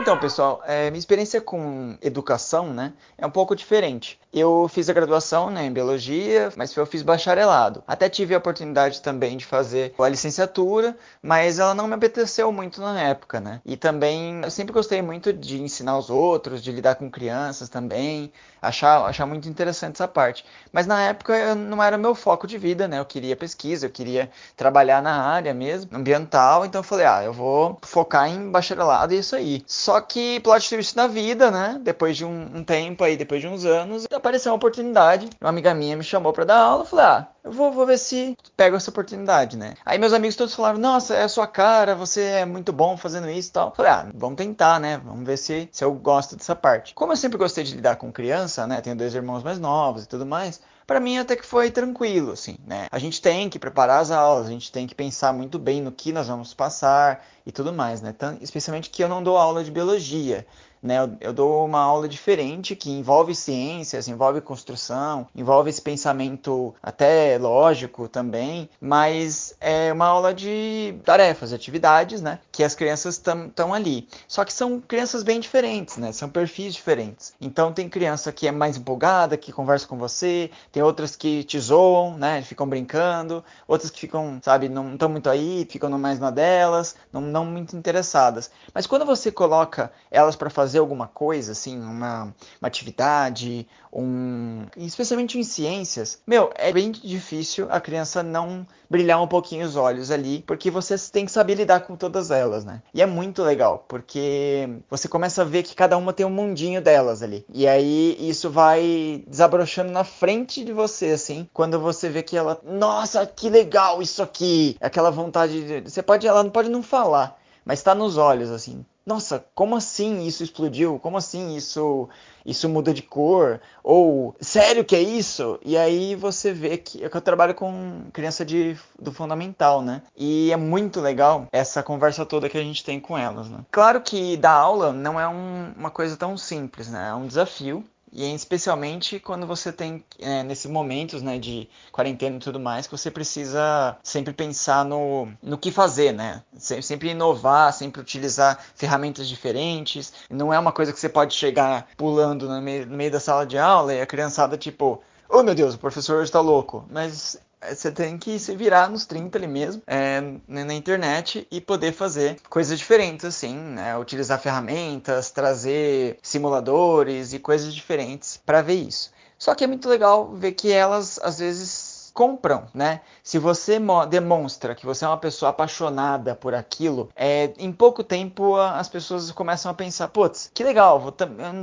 Então, pessoal, é, minha experiência com educação, né, é um pouco diferente. Eu fiz a graduação né, em biologia, mas eu fiz bacharelado. Até tive a oportunidade também de fazer a licenciatura, mas ela não me apeteceu muito na época, né? E também eu sempre gostei muito de ensinar os outros, de lidar com crianças também, achar, achar muito interessante essa parte. Mas na época não era meu foco de vida, né? Eu queria pesquisa, eu queria trabalhar na área mesmo, ambiental, então eu falei, ah, eu vou focar em bacharelado e isso aí. Só que plot twist na vida, né? Depois de um, um tempo aí, depois de uns anos, apareceu uma oportunidade. Uma amiga minha me chamou para dar aula. Eu falei, ah, eu vou, vou ver se pego essa oportunidade, né? Aí meus amigos todos falaram, nossa, é a sua cara, você é muito bom fazendo isso e tal. Eu falei, ah, vamos tentar, né? Vamos ver se, se eu gosto dessa parte. Como eu sempre gostei de lidar com criança, né? Tenho dois irmãos mais novos e tudo mais para mim até que foi tranquilo, assim, né? A gente tem que preparar as aulas, a gente tem que pensar muito bem no que nós vamos passar e tudo mais, né? Tant, especialmente que eu não dou aula de biologia. Né, eu, eu, dou uma aula diferente que envolve ciências, envolve construção, envolve esse pensamento até lógico também, mas é uma aula de tarefas, atividades, né, que as crianças estão ali. Só que são crianças bem diferentes, né, são perfis diferentes. Então tem criança que é mais empolgada, que conversa com você, tem outras que te zoam, né, ficam brincando, outras que ficam, sabe, não estão muito aí, ficam mais na delas, não, não muito interessadas. Mas quando você coloca elas para fazer fazer alguma coisa, assim, uma, uma atividade, um, especialmente em ciências, meu, é bem difícil a criança não brilhar um pouquinho os olhos ali, porque você tem que saber lidar com todas elas, né? E é muito legal, porque você começa a ver que cada uma tem um mundinho delas ali. E aí isso vai desabrochando na frente de você, assim, quando você vê que ela, nossa, que legal isso aqui! Aquela vontade de. Você pode, ela não pode não falar, mas está nos olhos, assim nossa, como assim isso explodiu? Como assim isso isso muda de cor? Ou sério que é isso? E aí você vê que, é que eu trabalho com criança de, do fundamental, né? E é muito legal essa conversa toda que a gente tem com elas, né? Claro que dar aula não é um, uma coisa tão simples, né? É um desafio. E especialmente quando você tem, é, nesses momentos né, de quarentena e tudo mais, que você precisa sempre pensar no, no que fazer, né? Sempre inovar, sempre utilizar ferramentas diferentes. Não é uma coisa que você pode chegar pulando no meio, no meio da sala de aula e a criançada, tipo, oh meu Deus, o professor está louco. Mas você tem que se virar nos 30 ali mesmo, é, na internet e poder fazer coisas diferentes, assim, né? Utilizar ferramentas, trazer simuladores e coisas diferentes para ver isso. Só que é muito legal ver que elas às vezes compram, né? Se você demonstra que você é uma pessoa apaixonada por aquilo, é, em pouco tempo as pessoas começam a pensar, putz, que legal,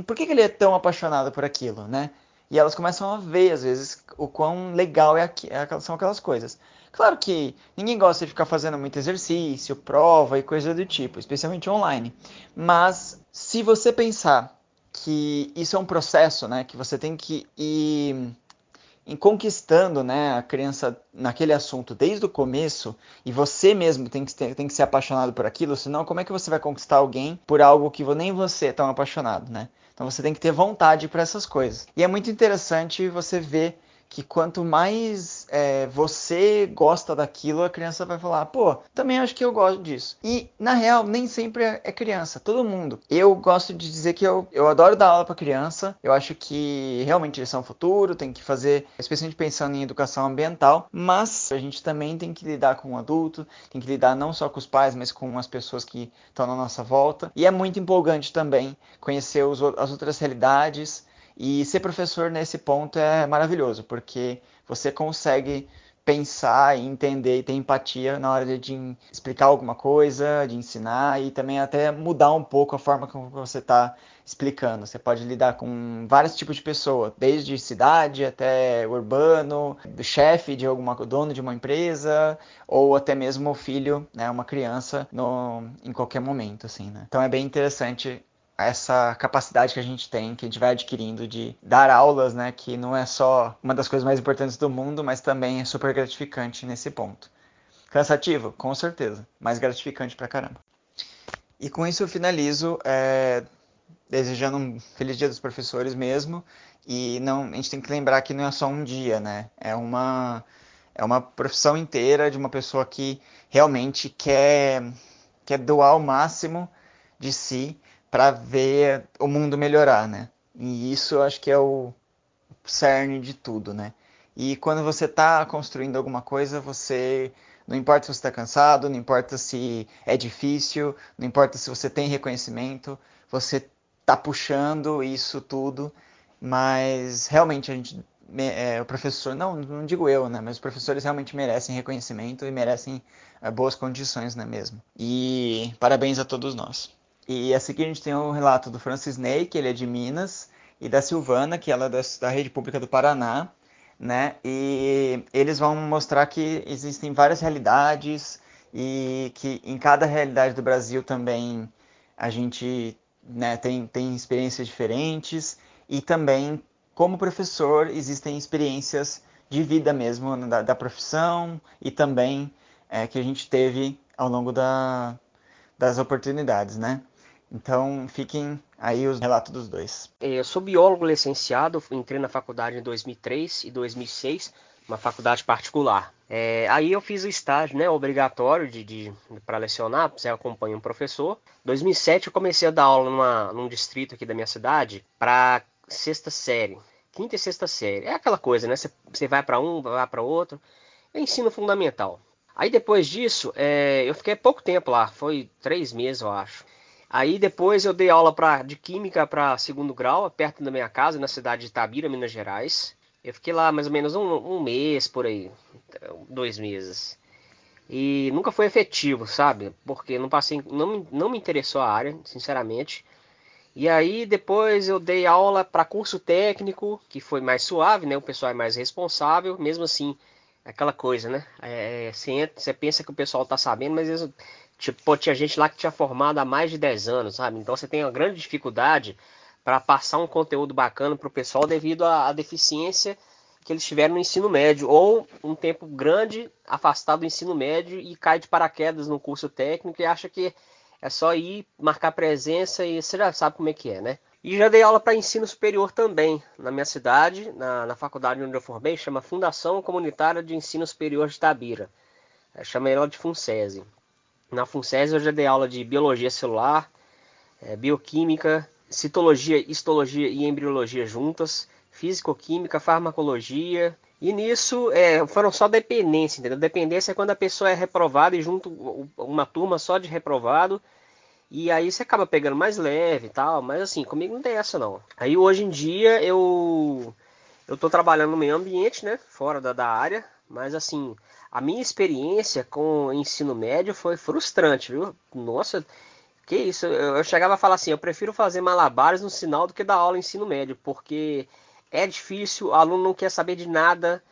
por que, que ele é tão apaixonado por aquilo, né? E elas começam a ver, às vezes, o quão legal é aqui, é, são aquelas coisas. Claro que ninguém gosta de ficar fazendo muito exercício, prova e coisa do tipo, especialmente online. Mas se você pensar que isso é um processo, né, que você tem que ir conquistando né, a criança naquele assunto desde o começo e você mesmo tem que, ter, tem que ser apaixonado por aquilo, senão como é que você vai conquistar alguém por algo que nem você é tão apaixonado, né? Então você tem que ter vontade para essas coisas. E é muito interessante você ver que quanto mais é, você gosta daquilo, a criança vai falar, pô, também acho que eu gosto disso. E, na real, nem sempre é, é criança, todo mundo. Eu gosto de dizer que eu, eu adoro dar aula para criança, eu acho que realmente eles são o futuro, tem que fazer, especialmente pensando em educação ambiental, mas a gente também tem que lidar com o adulto, tem que lidar não só com os pais, mas com as pessoas que estão na nossa volta. E é muito empolgante também conhecer os, as outras realidades, e ser professor nesse ponto é maravilhoso, porque você consegue pensar e entender e ter empatia na hora de explicar alguma coisa, de ensinar e também até mudar um pouco a forma como você está explicando. Você pode lidar com vários tipos de pessoa, desde cidade até urbano, do chefe de alguma dono de uma empresa ou até mesmo o filho, né, uma criança no, em qualquer momento, assim, né? Então é bem interessante essa capacidade que a gente tem, que a gente vai adquirindo de dar aulas, né, que não é só uma das coisas mais importantes do mundo, mas também é super gratificante nesse ponto. Cansativo? Com certeza, mas gratificante pra caramba. E com isso eu finalizo é, desejando um feliz dia dos professores mesmo. E não, a gente tem que lembrar que não é só um dia, né? É uma, é uma profissão inteira de uma pessoa que realmente quer, quer doar o máximo de si para ver o mundo melhorar, né? E isso eu acho que é o cerne de tudo, né? E quando você está construindo alguma coisa, você não importa se você está cansado, não importa se é difícil, não importa se você tem reconhecimento, você está puxando isso tudo, mas realmente a gente, é, o professor, não, não digo eu, né? Mas os professores realmente merecem reconhecimento e merecem é, boas condições, né mesmo? E parabéns a todos nós. E a seguir a gente tem o relato do Francis Ney, que ele é de Minas, e da Silvana, que ela é da, da Rede Pública do Paraná, né? E eles vão mostrar que existem várias realidades e que em cada realidade do Brasil também a gente né, tem, tem experiências diferentes e também como professor existem experiências de vida mesmo da, da profissão e também é, que a gente teve ao longo da, das oportunidades, né? Então fiquem aí os relatos dos dois. É, eu sou biólogo licenciado, entrei na faculdade em 2003 e 2006, uma faculdade particular. É, aí eu fiz o estágio, né, obrigatório de, de para lecionar, você acompanha um professor. Em 2007 eu comecei a dar aula numa, num distrito aqui da minha cidade para sexta série, quinta e sexta série. É aquela coisa, né? Você, vai para um, vai para outro. É ensino fundamental. Aí depois disso, é, eu fiquei pouco tempo lá, foi três meses eu acho. Aí depois eu dei aula pra, de química para segundo grau, perto da minha casa, na cidade de Itabira, Minas Gerais. Eu fiquei lá mais ou menos um, um mês por aí, dois meses. E nunca foi efetivo, sabe? Porque não passei, não, não me interessou a área, sinceramente. E aí depois eu dei aula para curso técnico, que foi mais suave, né? O pessoal é mais responsável, mesmo assim, aquela coisa, né? É, você, entra, você pensa que o pessoal tá sabendo, mas eles Tipo, tinha gente lá que tinha formado há mais de 10 anos, sabe? Então você tem uma grande dificuldade para passar um conteúdo bacana para o pessoal devido à, à, deficiência que eles tiveram no ensino médio ou um tempo grande afastado do ensino médio e cai de paraquedas no curso técnico e acha que é só ir marcar presença e você já sabe como é que é, né? E já dei aula para ensino superior também na minha cidade, na, na faculdade onde eu formei, chama Fundação Comunitária de Ensino Superior de Tabira. É, chama ela de FUNSESI. Na FUNSESI eu já dei aula de biologia celular, é, bioquímica, citologia, histologia e embriologia juntas, físico-química, farmacologia. E nisso é, foram só dependência, entendeu? Dependência é quando a pessoa é reprovada e junto uma turma só de reprovado. E aí você acaba pegando mais leve e tal, mas assim, comigo não tem essa não. Aí hoje em dia eu eu tô trabalhando no meio ambiente, né, fora da, da área, mas assim, a minha experiência com ensino médio foi frustrante, viu? Nossa, que isso, eu chegava a falar assim, eu prefiro fazer malabares no sinal do que dar aula em ensino médio, porque é difícil, o aluno não quer saber de nada,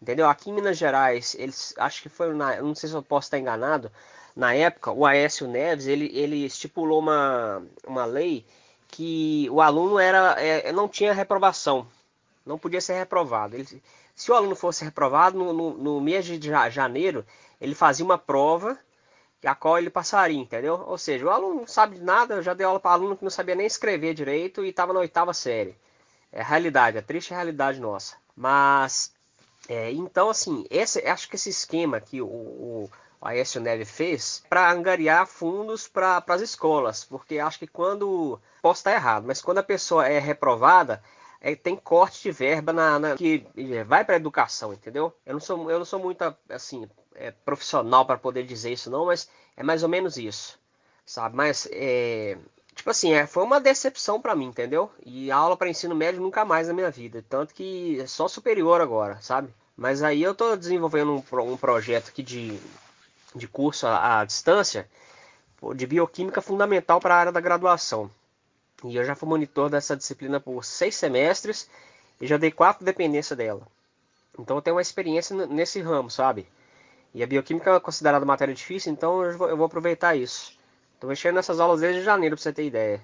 entendeu? Aqui em Minas Gerais, eles, acho que foi, na, não sei se eu posso estar enganado, na época, o Aécio Neves, ele, ele estipulou uma, uma lei que o aluno era, é, não tinha reprovação, não podia ser reprovado. Ele, se o aluno fosse reprovado, no, no, no, mês de janeiro, ele fazia uma prova a qual ele passaria, entendeu? Ou seja, o aluno não sabe de nada, eu já dei aula para aluno que não sabia nem escrever direito e estava na oitava série. É a realidade, é a triste realidade nossa. Mas, é, então, assim, esse, acho que esse esquema que o, o Aécio Neve fez para angariar fundos para as escolas, porque acho que quando, posso estar errado, mas quando a pessoa é reprovada, é, tem corte de verba na, na que é, vai para a educação, entendeu? Eu não sou, eu não sou muito assim é, profissional para poder dizer isso não, mas é mais ou menos isso, sabe? Mas é, tipo assim, é, foi uma decepção para mim, entendeu? E aula para ensino médio nunca mais na minha vida, tanto que é só superior agora, sabe? Mas aí eu estou desenvolvendo um, um, projeto aqui de, de curso à, à distância de bioquímica fundamental para a área da graduação. E eu já fui monitor dessa disciplina por seis semestres e já dei quatro dependências dela. Então eu tenho uma experiência nesse ramo, sabe? E a bioquímica é considerada matéria difícil, então eu vou, eu vou aproveitar isso. Estou mexendo nessas aulas desde janeiro, para você ter ideia.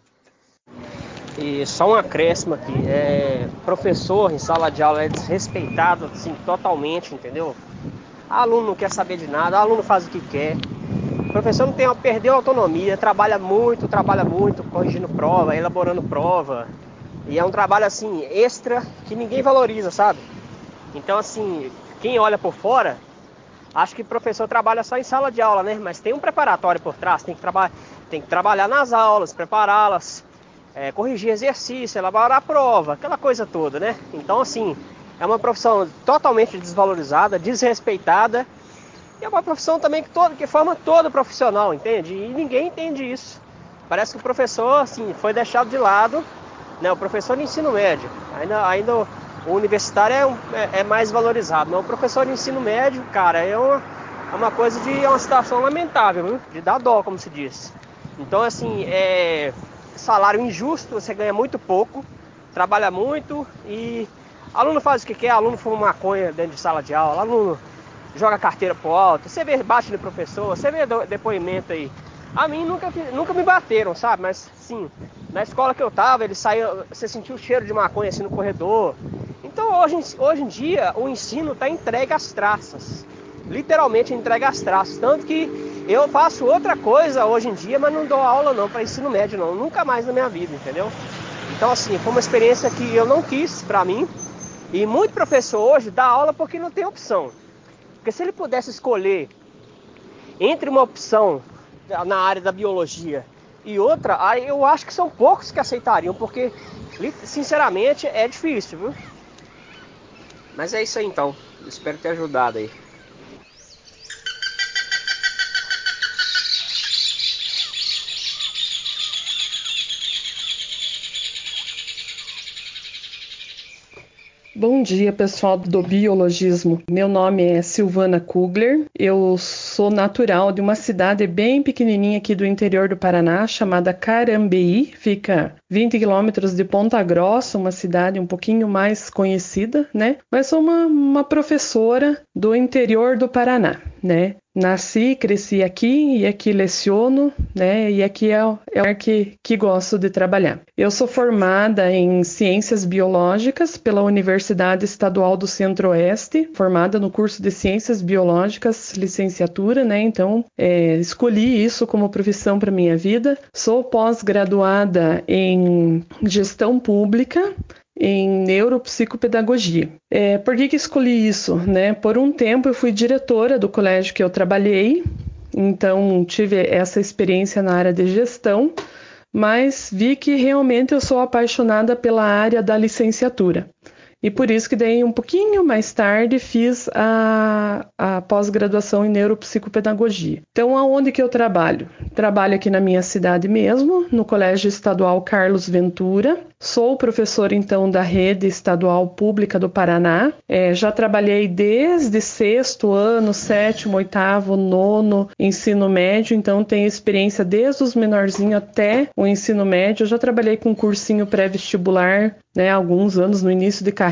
E só um acréscimo aqui, é, professor em sala de aula é desrespeitado assim, totalmente, entendeu? Aluno não quer saber de nada, aluno faz o que quer. O professor não tem, perdeu autonomia, trabalha muito, trabalha muito, corrigindo prova, elaborando prova. E é um trabalho assim, extra, que ninguém valoriza, sabe? Então assim, quem olha por fora, acha que o professor trabalha só em sala de aula, né? Mas tem um preparatório por trás, tem que, traba tem que trabalhar nas aulas, prepará-las, é, corrigir exercício, elaborar a prova, aquela coisa toda, né? Então assim, é uma profissão totalmente desvalorizada, desrespeitada e é uma profissão também que, todo, que forma todo profissional, entende? E ninguém entende isso. Parece que o professor, assim, foi deixado de lado, né? O professor de ensino médio. Ainda, ainda o, universitário é, um, é, é, mais valorizado. Mas o professor de ensino médio, cara, é uma, é uma coisa de. é uma situação lamentável, viu? de dar dó, como se diz. Então, assim, é salário injusto, você ganha muito pouco, trabalha muito e aluno faz o que quer, aluno fuma maconha dentro de sala de aula, aluno joga carteira pro alto, você vê bate no professor, você vê depoimento aí. A mim nunca, nunca me bateram, sabe? Mas sim, na escola que eu tava, ele saiu, você sentiu o cheiro de maconha assim no corredor. Então hoje, hoje em dia o ensino está entregue às traças. Literalmente entregue às traças. Tanto que eu faço outra coisa hoje em dia, mas não dou aula não para ensino médio não. Nunca mais na minha vida, entendeu? Então assim, foi uma experiência que eu não quis para mim. E muito professor hoje dá aula porque não tem opção. Porque se ele pudesse escolher entre uma opção na área da biologia e outra, aí eu acho que são poucos que aceitariam, porque sinceramente é difícil, viu? Mas é isso aí então. Espero ter ajudado aí. Bom dia, pessoal do biologismo. Meu nome é Silvana Kugler. Eu sou natural de uma cidade bem pequenininha aqui do interior do Paraná, chamada Carambeí. Fica 20 quilômetros de Ponta Grossa, uma cidade um pouquinho mais conhecida, né? Mas sou uma, uma professora do interior do Paraná. né? Nasci, cresci aqui e aqui leciono, né? E aqui é o é que, que gosto de trabalhar. Eu sou formada em Ciências Biológicas pela Universidade Estadual do Centro-Oeste, formada no curso de Ciências Biológicas, licenciatura, né? Então, é, escolhi isso como profissão para minha vida. Sou pós-graduada em Gestão Pública em neuropsicopedagogia. É, por que, que escolhi isso? Né? Por um tempo eu fui diretora do colégio que eu trabalhei, então tive essa experiência na área de gestão, mas vi que realmente eu sou apaixonada pela área da licenciatura. E por isso que daí um pouquinho mais tarde fiz a, a pós-graduação em neuropsicopedagogia. Então, aonde que eu trabalho? Trabalho aqui na minha cidade mesmo, no Colégio Estadual Carlos Ventura. Sou professor, então, da rede estadual pública do Paraná. É, já trabalhei desde sexto ano, sétimo, oitavo, nono, ensino médio, então tenho experiência desde os menorzinhos até o ensino médio. Já trabalhei com cursinho pré-vestibular, né, alguns anos no início de carreira.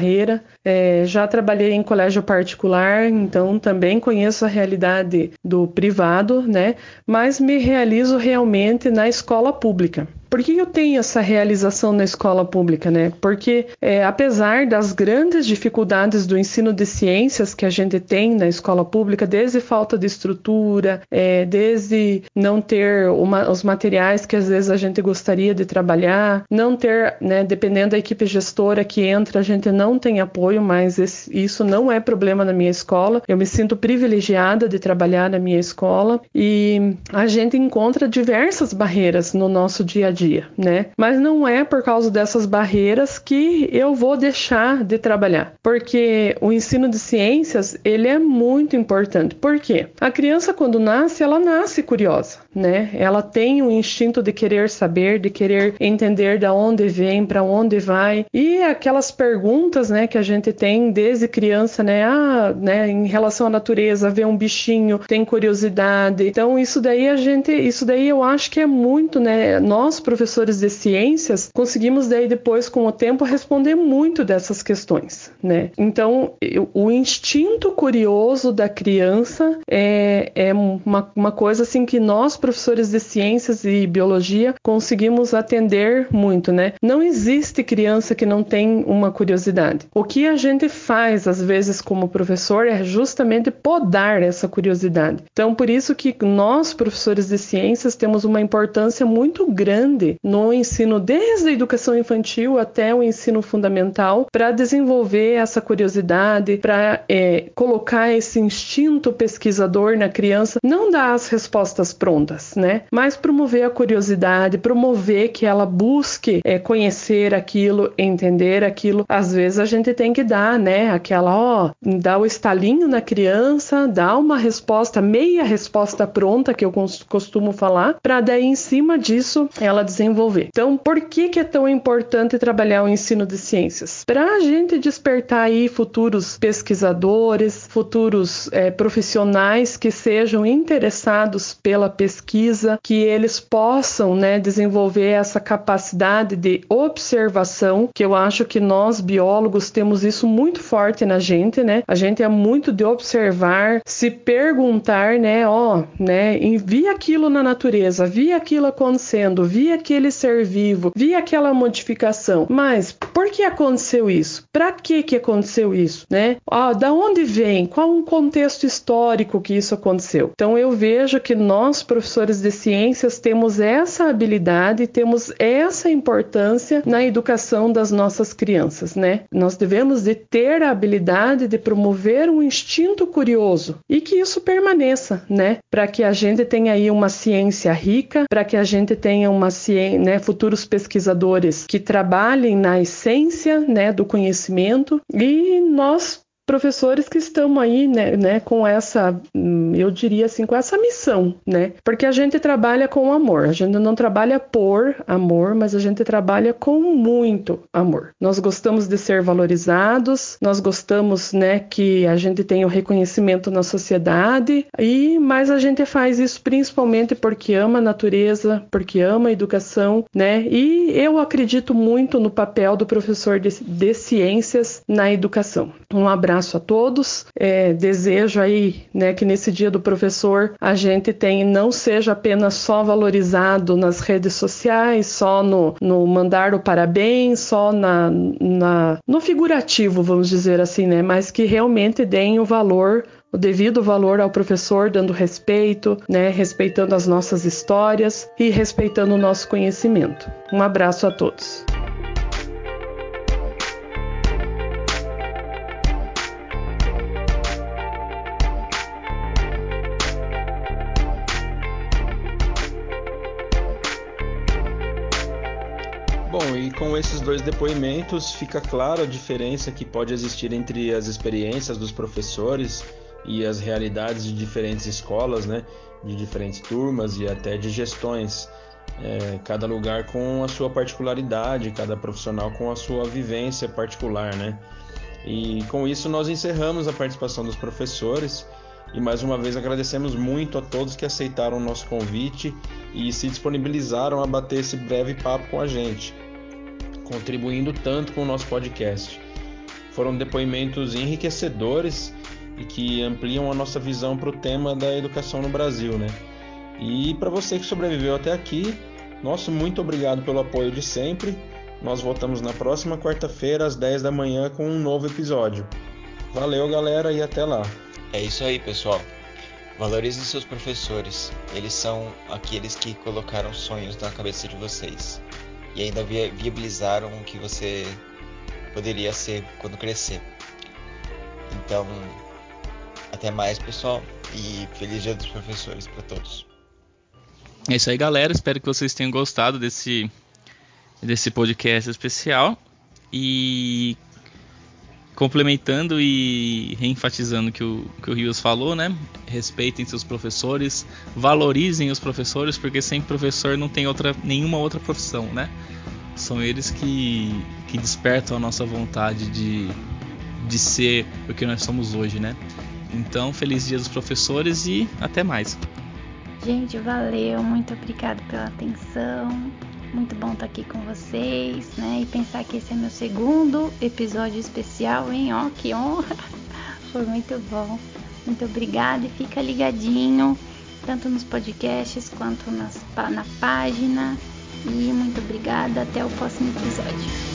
É, já trabalhei em colégio particular, então também conheço a realidade do privado, né, mas me realizo realmente na escola pública. Por que eu tenho essa realização na escola pública, né? Porque é, apesar das grandes dificuldades do ensino de ciências que a gente tem na escola pública, desde falta de estrutura, é, desde não ter uma, os materiais que às vezes a gente gostaria de trabalhar, não ter, né, dependendo da equipe gestora que entra, a gente não tem apoio, mas esse, isso não é problema na minha escola. Eu me sinto privilegiada de trabalhar na minha escola e a gente encontra diversas barreiras no nosso dia a dia, né? Mas não é por causa dessas barreiras que eu vou deixar de trabalhar, porque o ensino de ciências ele é muito importante. Por quê? A criança quando nasce, ela nasce curiosa, né? Ela tem o instinto de querer saber, de querer entender da onde vem, para onde vai e aquelas perguntas, né, que a gente tem desde criança, né? Ah, né, em relação à natureza, ver um bichinho, tem curiosidade. Então isso daí a gente, isso daí eu acho que é muito, né? Nós professores de ciências, conseguimos daí depois com o tempo responder muito dessas questões, né? Então, o instinto curioso da criança é, é uma, uma coisa assim que nós professores de ciências e biologia conseguimos atender muito, né? Não existe criança que não tem uma curiosidade. O que a gente faz às vezes como professor é justamente podar essa curiosidade. Então, por isso que nós professores de ciências temos uma importância muito grande no ensino, desde a educação infantil até o ensino fundamental, para desenvolver essa curiosidade, para é, colocar esse instinto pesquisador na criança, não dar as respostas prontas, né? Mas promover a curiosidade, promover que ela busque é, conhecer aquilo, entender aquilo. Às vezes a gente tem que dar, né? Aquela, ó, dar o estalinho na criança, dar uma resposta, meia resposta pronta, que eu costumo falar, para daí em cima disso ela desenvolver. Então, por que, que é tão importante trabalhar o ensino de ciências? Para a gente despertar aí futuros pesquisadores, futuros é, profissionais que sejam interessados pela pesquisa, que eles possam né, desenvolver essa capacidade de observação, que eu acho que nós biólogos temos isso muito forte na gente, né? A gente é muito de observar, se perguntar, né, ó, né, vi aquilo na natureza, vi aquilo acontecendo, vi aquele ser vivo, vi aquela modificação. Mas por que aconteceu isso? Para que que aconteceu isso, né? Ah, da onde vem? Qual o contexto histórico que isso aconteceu? Então eu vejo que nós professores de ciências temos essa habilidade, temos essa importância na educação das nossas crianças, né? Nós devemos de ter a habilidade de promover um instinto curioso e que isso permaneça, né? Para que a gente tenha aí uma ciência rica, para que a gente tenha uma né, futuros pesquisadores que trabalhem na essência né, do conhecimento. E nós professores que estão aí, né, né, com essa, hum, eu diria assim, com essa missão, né? Porque a gente trabalha com amor, a gente não trabalha por amor, mas a gente trabalha com muito amor. Nós gostamos de ser valorizados, nós gostamos, né, que a gente tenha o reconhecimento na sociedade e mas a gente faz isso principalmente porque ama a natureza, porque ama a educação, né? E eu acredito muito no papel do professor de, de ciências na educação. Um abraço abraço a todos. É, desejo aí né, que nesse dia do professor a gente tem não seja apenas só valorizado nas redes sociais, só no, no mandar o parabéns, só na, na, no figurativo, vamos dizer assim, né? Mas que realmente deem o valor o devido valor ao professor, dando respeito, né, respeitando as nossas histórias e respeitando o nosso conhecimento. Um abraço a todos. Com esses dois depoimentos fica claro a diferença que pode existir entre as experiências dos professores e as realidades de diferentes escolas, né, de diferentes turmas e até de gestões. É, cada lugar com a sua particularidade, cada profissional com a sua vivência particular, né? E com isso nós encerramos a participação dos professores e mais uma vez agradecemos muito a todos que aceitaram o nosso convite e se disponibilizaram a bater esse breve papo com a gente contribuindo tanto com o nosso podcast. Foram depoimentos enriquecedores e que ampliam a nossa visão para o tema da educação no Brasil, né? E para você que sobreviveu até aqui, nosso muito obrigado pelo apoio de sempre. Nós voltamos na próxima quarta-feira às 10 da manhã com um novo episódio. Valeu, galera, e até lá. É isso aí, pessoal. Valorizem seus professores. Eles são aqueles que colocaram sonhos na cabeça de vocês e ainda viabilizaram o que você poderia ser quando crescer. Então, até mais, pessoal, e feliz Dia dos Professores para todos. É isso aí, galera. Espero que vocês tenham gostado desse desse podcast especial e complementando e reenfatizando que o que o Rios falou, né? Respeitem seus professores, valorizem os professores, porque sem professor não tem outra nenhuma outra profissão, né? São eles que que despertam a nossa vontade de de ser o que nós somos hoje, né? Então, feliz dia dos professores e até mais. Gente, valeu, muito obrigado pela atenção. Muito bom estar aqui com vocês, né? E pensar que esse é meu segundo episódio especial, hein? Ó, que honra! [LAUGHS] Foi muito bom. Muito obrigada e fica ligadinho, tanto nos podcasts quanto nas, na página. E muito obrigada. Até o próximo episódio.